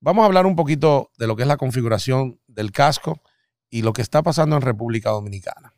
vamos a hablar un poquito de lo que es la configuración del casco y lo que está pasando en República Dominicana.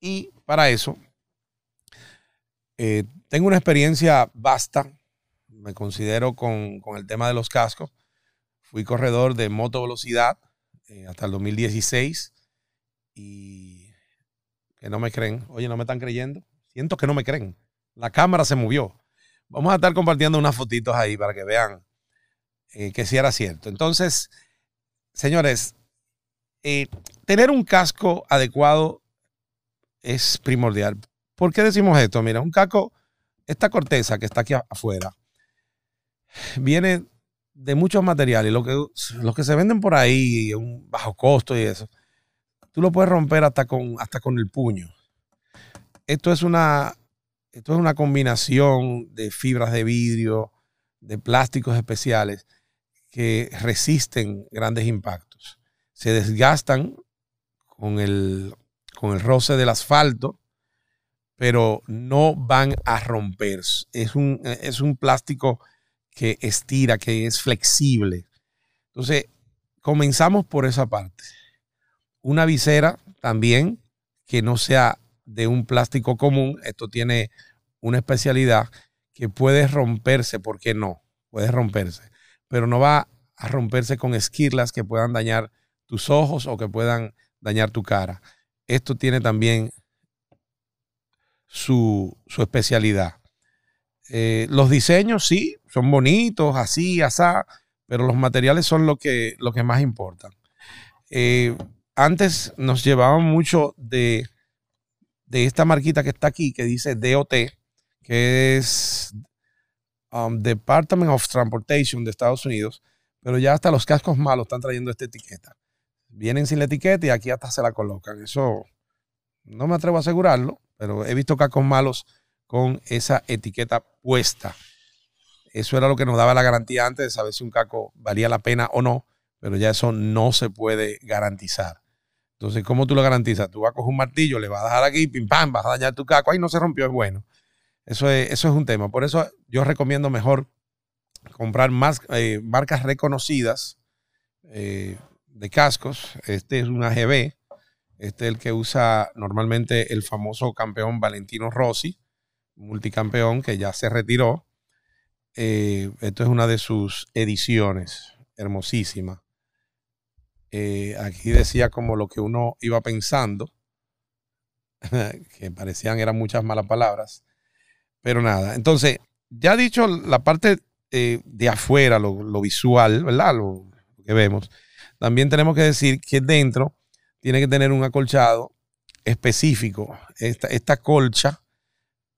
Y para eso, eh, tengo una experiencia vasta, me considero con, el tema de los cascos. Fui corredor de moto velocidad eh, hasta el 2016 y que no me creen. Oye, no me están creyendo. Siento que no me creen. La cámara se movió. Vamos a estar compartiendo unas fotitos ahí para que vean eh, que sí era cierto. Entonces, señores, eh, tener un casco adecuado es primordial. ¿Por qué decimos esto? Mira, un casco, esta corteza que está aquí afuera, viene de muchos materiales. Lo que, los que se venden por ahí, un bajo costo y eso, tú lo puedes romper hasta con, hasta con el puño. Esto es una, esto es una combinación de fibras de vidrio, de plásticos especiales que resisten grandes impactos. Se desgastan con el, con el roce del asfalto, pero no van a romper. Es un, es un plástico que estira, que es flexible. Entonces, comenzamos por esa parte. Una visera también que no sea de un plástico común. Esto tiene una especialidad que puede romperse, ¿por qué no? Puede romperse pero no va a romperse con esquirlas que puedan dañar tus ojos o que puedan dañar tu cara. Esto tiene también su, especialidad. Eh, los diseños sí, son bonitos, así, asá, pero los materiales son lo que, lo que más importan. Eh, antes nos llevaban mucho de, de esta marquita que está aquí, que dice DOT, que es Um, Department of Transportation de Estados Unidos, pero ya hasta los cascos malos están trayendo esta etiqueta. Vienen sin la etiqueta y aquí hasta se la colocan. Eso no me atrevo a asegurarlo, pero he visto cascos malos con esa etiqueta puesta. Eso era lo que nos daba la garantía antes de saber si un casco valía la pena o no, pero ya eso no se puede garantizar. Entonces, ¿cómo tú lo garantizas? Tú vas a coger un martillo, le vas a dejar aquí, pim pam, vas a dañar tu casco, ahí no se rompió, es bueno. Eso es, eso es un tema. Por eso yo recomiendo mejor comprar más eh, marcas reconocidas eh, de cascos. Este es un AGB. Este es el que usa normalmente el famoso campeón Valentino Rossi, multicampeón que ya se retiró. Eh, esto es una de sus ediciones, hermosísima. aquí decía como lo que uno iba pensando, que parecían eran muchas malas palabras. Pero nada, entonces, ya dicho la parte eh, de afuera, lo, visual, ¿verdad? Lo, que vemos, también tenemos que decir que dentro tiene que tener un acolchado específico. Esta, esta colcha,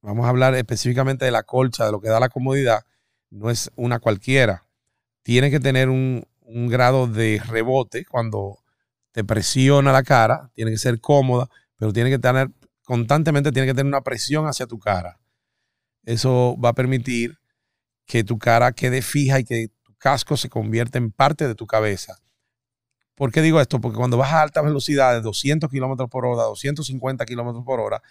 vamos a hablar específicamente de la colcha, de lo que da la comodidad, no es una cualquiera. Tiene que tener un, un grado de rebote cuando te presiona la cara, tiene que ser cómoda, pero tiene que tener, constantemente tiene que tener una presión hacia tu cara. Eso va a permitir que tu cara quede fija y que tu casco se convierta en parte de tu cabeza. ¿Por qué digo esto? Porque cuando vas a altas velocidades, 200 kilómetros por hora, 250 kilómetros por hora,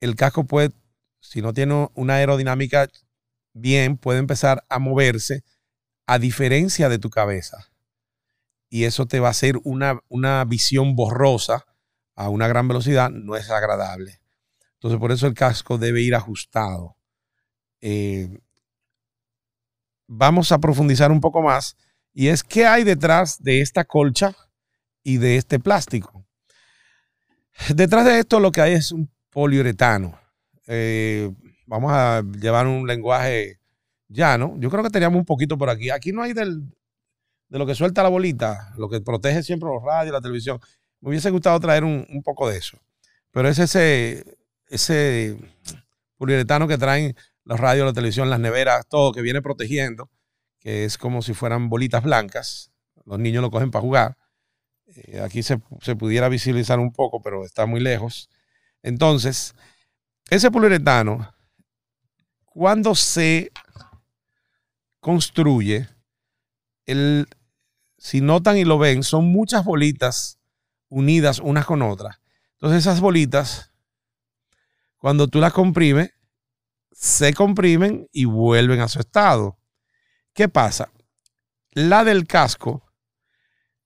el casco puede, si no tiene una aerodinámica bien, puede empezar a moverse a diferencia de tu cabeza. Y eso te va a hacer una, una visión borrosa a una gran velocidad, no es agradable. Entonces, por eso el casco debe ir ajustado. Eh, vamos a profundizar un poco más y es qué hay detrás de esta colcha y de este plástico. Detrás de esto lo que hay es un poliuretano. Eh, vamos a llevar un lenguaje llano. Yo creo que teníamos un poquito por aquí. Aquí no hay del, de lo que suelta la bolita, lo que protege siempre los radios, la televisión. Me hubiese gustado traer un, un poco de eso. Pero es ese, ese poliuretano que traen los radios, la televisión, las neveras, todo que viene protegiendo, que es como si fueran bolitas blancas. Los niños lo cogen para jugar. Eh, aquí se, pudiera visibilizar un poco, pero está muy lejos. Entonces, ese poliuretano, cuando se construye, el, si notan y lo ven, son muchas bolitas unidas unas con otras. Entonces esas bolitas, cuando tú las comprimes, se comprimen y vuelven a su estado. ¿Qué pasa? la del casco,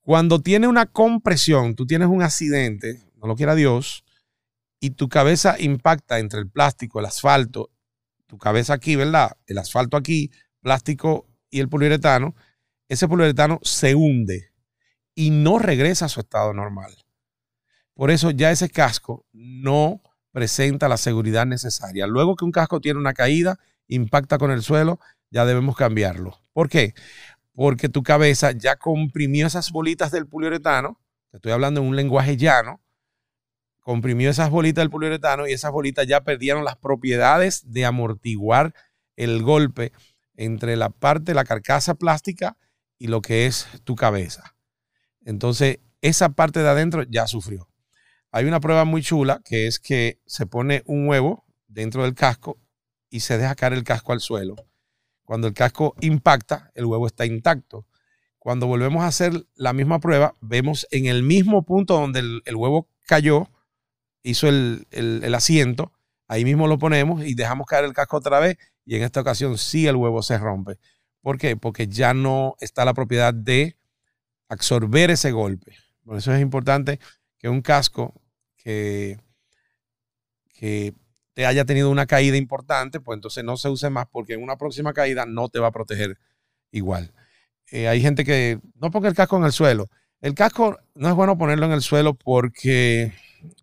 cuando tiene una compresión, tú tienes un accidente, no lo quiera Dios, y tu cabeza impacta entre el plástico, el asfalto, tu cabeza aquí, ¿verdad? El asfalto aquí, plástico y el poliuretano, ese poliuretano se hunde y no regresa a su estado normal. Por eso ya ese casco no presenta la seguridad necesaria. Luego que un casco tiene una caída, impacta con el suelo, ya debemos cambiarlo. ¿Por qué? Porque tu cabeza ya comprimió esas bolitas del poliuretano, te estoy hablando en un lenguaje llano, comprimió esas bolitas del poliuretano y esas bolitas ya perdieron las propiedades de amortiguar el golpe entre la parte de la carcasa plástica y lo que es tu cabeza. Entonces, esa parte de adentro ya sufrió. Hay una prueba muy chula que es que se pone un huevo dentro del casco y se deja caer el casco al suelo. Cuando el casco impacta, el huevo está intacto. Cuando volvemos a hacer la misma prueba, vemos en el mismo punto donde el, huevo cayó, hizo el, el asiento, ahí mismo lo ponemos y dejamos caer el casco otra vez y en esta ocasión sí el huevo se rompe. ¿Por qué? Porque ya no está la propiedad de absorber ese golpe. Por eso es importante que un casco que, que te haya tenido una caída importante, pues entonces no se use más porque en una próxima caída no te va a proteger igual. Eh, hay gente que no ponga el casco en el suelo. El casco no es bueno ponerlo en el suelo porque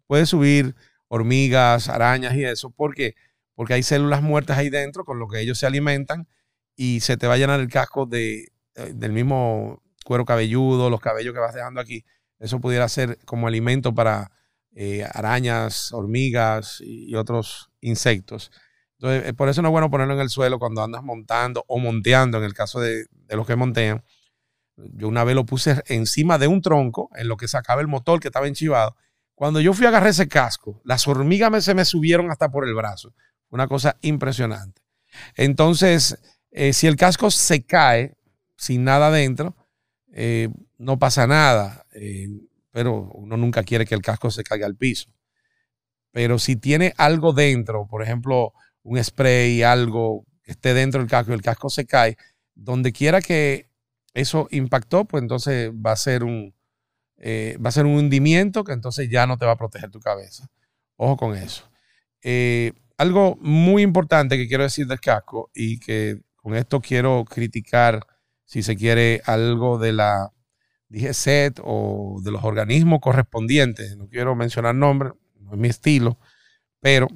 puede subir hormigas, arañas y eso. ¿Por qué? Porque hay células muertas ahí dentro con lo que ellos se alimentan y se te va a llenar el casco de, eh, del mismo cuero cabelludo, los cabellos que vas dejando aquí. Eso pudiera ser como alimento para eh, arañas, hormigas y, otros insectos. Entonces, eh, por eso no es bueno ponerlo en el suelo cuando andas montando o monteando, en el caso de, los que montean. Yo una vez lo puse encima de un tronco en lo que sacaba el motor que estaba enchivado. Cuando yo fui a agarrar ese casco, las hormigas se me subieron hasta por el brazo. Una cosa impresionante. Entonces, eh, si el casco se cae sin nada dentro, no pasa nada pero uno nunca quiere que el casco se caiga al piso. Pero si tiene algo dentro, por ejemplo, un spray, algo que esté dentro del casco y el casco se cae, donde quiera que eso impactó, pues entonces va a ser un, eh, va a ser un hundimiento que entonces ya no te va a proteger tu cabeza. Ojo con eso. Eh, algo muy importante que quiero decir del casco y que con esto quiero criticar, si se quiere, algo de la dije SET o de los organismos correspondientes, no quiero mencionar nombres, no es mi estilo, pero,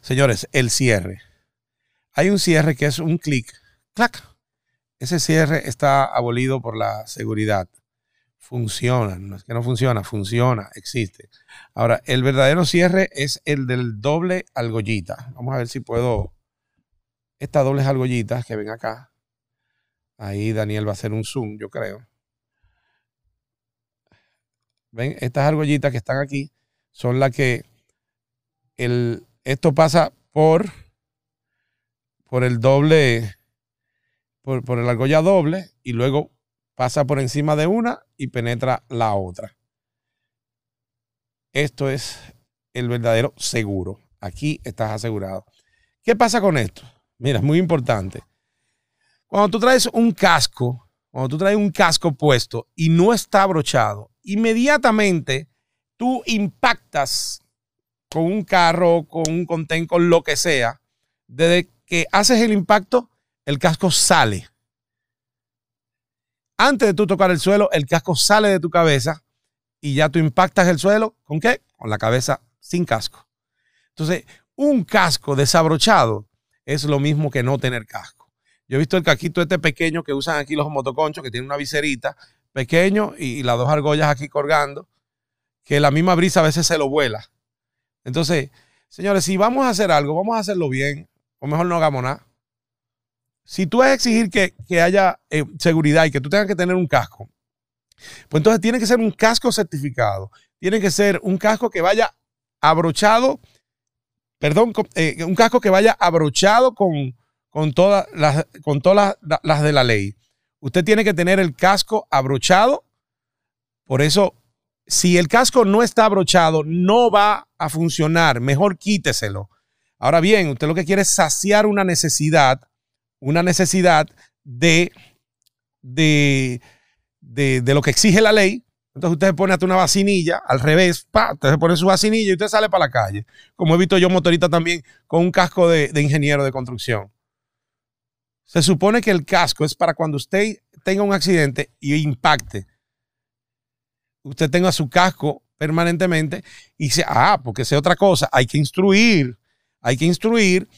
señores, el cierre. Hay un cierre que es un clic, clac. Ese cierre está abolido por la seguridad. Funciona, no es que no funciona, funciona, existe. Ahora, el verdadero cierre es el del doble argollita. Vamos a ver si puedo. Estas dobles argollitas que ven acá. Ahí Daniel va a hacer un zoom, yo creo. ¿Ven? Estas argollitas que están aquí son las que el, esto pasa por, por el doble, por, por el argolla doble y luego pasa por encima de una y penetra la otra. Esto es el verdadero seguro. Aquí estás asegurado. ¿Qué pasa con esto? Mira, es muy importante. Cuando tú traes un casco, cuando tú traes un casco puesto y no está abrochado, inmediatamente tú impactas con un carro, con un contén, con lo que sea. Desde que haces el impacto, el casco sale. Antes de tú tocar el suelo, el casco sale de tu cabeza y ya tú impactas el suelo. ¿Con qué? Con la cabeza sin casco. Entonces, un casco desabrochado es lo mismo que no tener casco. Yo he visto el casquito este pequeño que usan aquí los motoconchos, que tiene una viserita pequeño y, las dos argollas aquí colgando, que la misma brisa a veces se lo vuela. Entonces, señores, si vamos a hacer algo, vamos a hacerlo bien, o mejor no hagamos nada. Si tú vas a exigir que, haya eh, seguridad y que tú tengas que tener un casco, pues entonces tiene que ser un casco certificado. Tiene que ser un casco que vaya abrochado, perdón, eh, un casco que vaya abrochado con, con todas las, con todas las de la ley usted tiene que tener el casco abrochado. Por eso, si el casco no está abrochado, no va a funcionar. Mejor quíteselo. Ahora bien, usted lo que quiere es saciar una necesidad, una necesidad de de, de, lo que exige la ley. Entonces usted se pone hasta una vacinilla, al revés, pa, usted se pone su vacinilla y usted sale para la calle. Como he visto yo motorista también con un casco de, de ingeniero de construcción. Se supone que el casco es para cuando usted tenga un accidente y impacte. Usted tenga su casco permanentemente y se, ah, porque sea otra cosa, hay que instruir, hay que instruir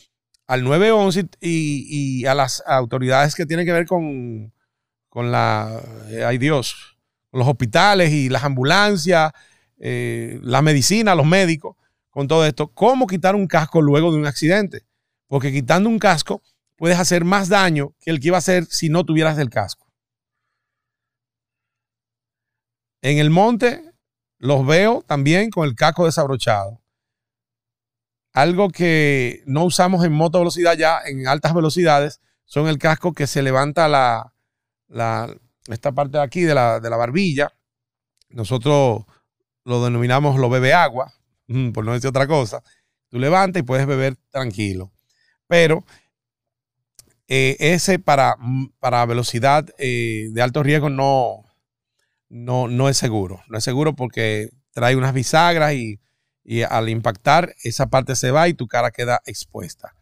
al 911 y, y a las autoridades que tienen que ver con, con la, eh, ay Dios, los hospitales y las ambulancias, eh, la medicina, los médicos, con todo esto, cómo quitar un casco luego de un accidente. Porque quitando un casco puedes hacer más daño que el que iba a hacer si no tuvieras el casco. En el monte los veo también con el casco desabrochado. Algo que no usamos en moto velocidad ya, en altas velocidades, son el casco que se levanta la, esta parte de aquí de la, barbilla. Nosotros lo denominamos lo bebe agua, por no decir otra cosa. Tú levantas y puedes beber tranquilo. Pero eh, ese para, para velocidad eh, de alto riesgo no, no, no es seguro. No es seguro porque trae unas bisagras y, y al impactar esa parte se va y tu cara queda expuesta.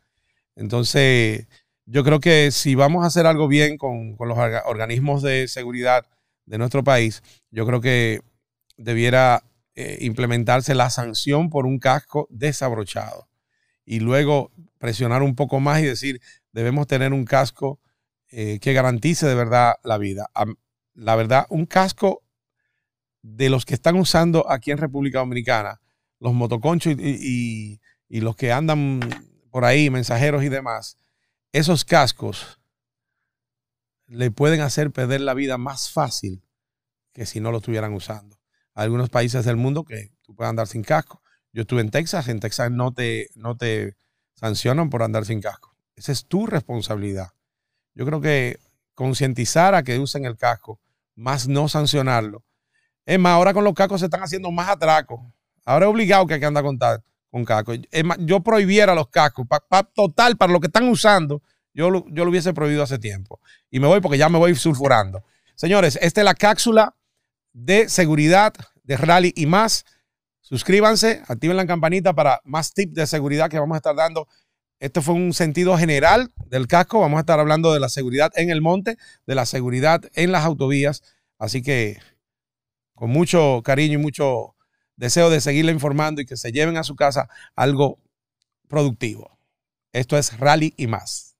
Entonces, yo creo que si vamos a hacer algo bien con, los organismos de seguridad de nuestro país, yo creo que debiera eh, implementarse la sanción por un casco desabrochado y luego presionar un poco más y decir, debemos tener un casco eh, que garantice de verdad la vida. La verdad, un casco de los que están usando aquí en República Dominicana, los motoconchos y, y los que andan por ahí, mensajeros y demás, esos cascos le pueden hacer perder la vida más fácil que si no lo estuvieran usando. Hay algunos países del mundo que tú puedes andar sin casco. Yo estuve en Texas, en Texas no te, no te sancionan por andar sin casco. Esa es tu responsabilidad. Yo creo que concientizar a que usen el casco, más no sancionarlo. Es más, ahora con los cascos se están haciendo más atracos. Ahora es obligado que hay que andar con, con casco. yo prohibiera los cascos, total, para lo que están usando, yo lo, yo lo hubiese prohibido hace tiempo. Y me voy porque ya me voy sulfurando. Señores, esta es la cápsula de seguridad de rally y más. Suscríbanse, activen la campanita para más tips de seguridad que vamos a estar dando. Este fue un sentido general del casco. Vamos a estar hablando de la seguridad en el monte, de la seguridad en las autovías. Así que con mucho cariño y mucho deseo de seguirle informando y que se lleven a su casa algo productivo. Esto es Rally y más.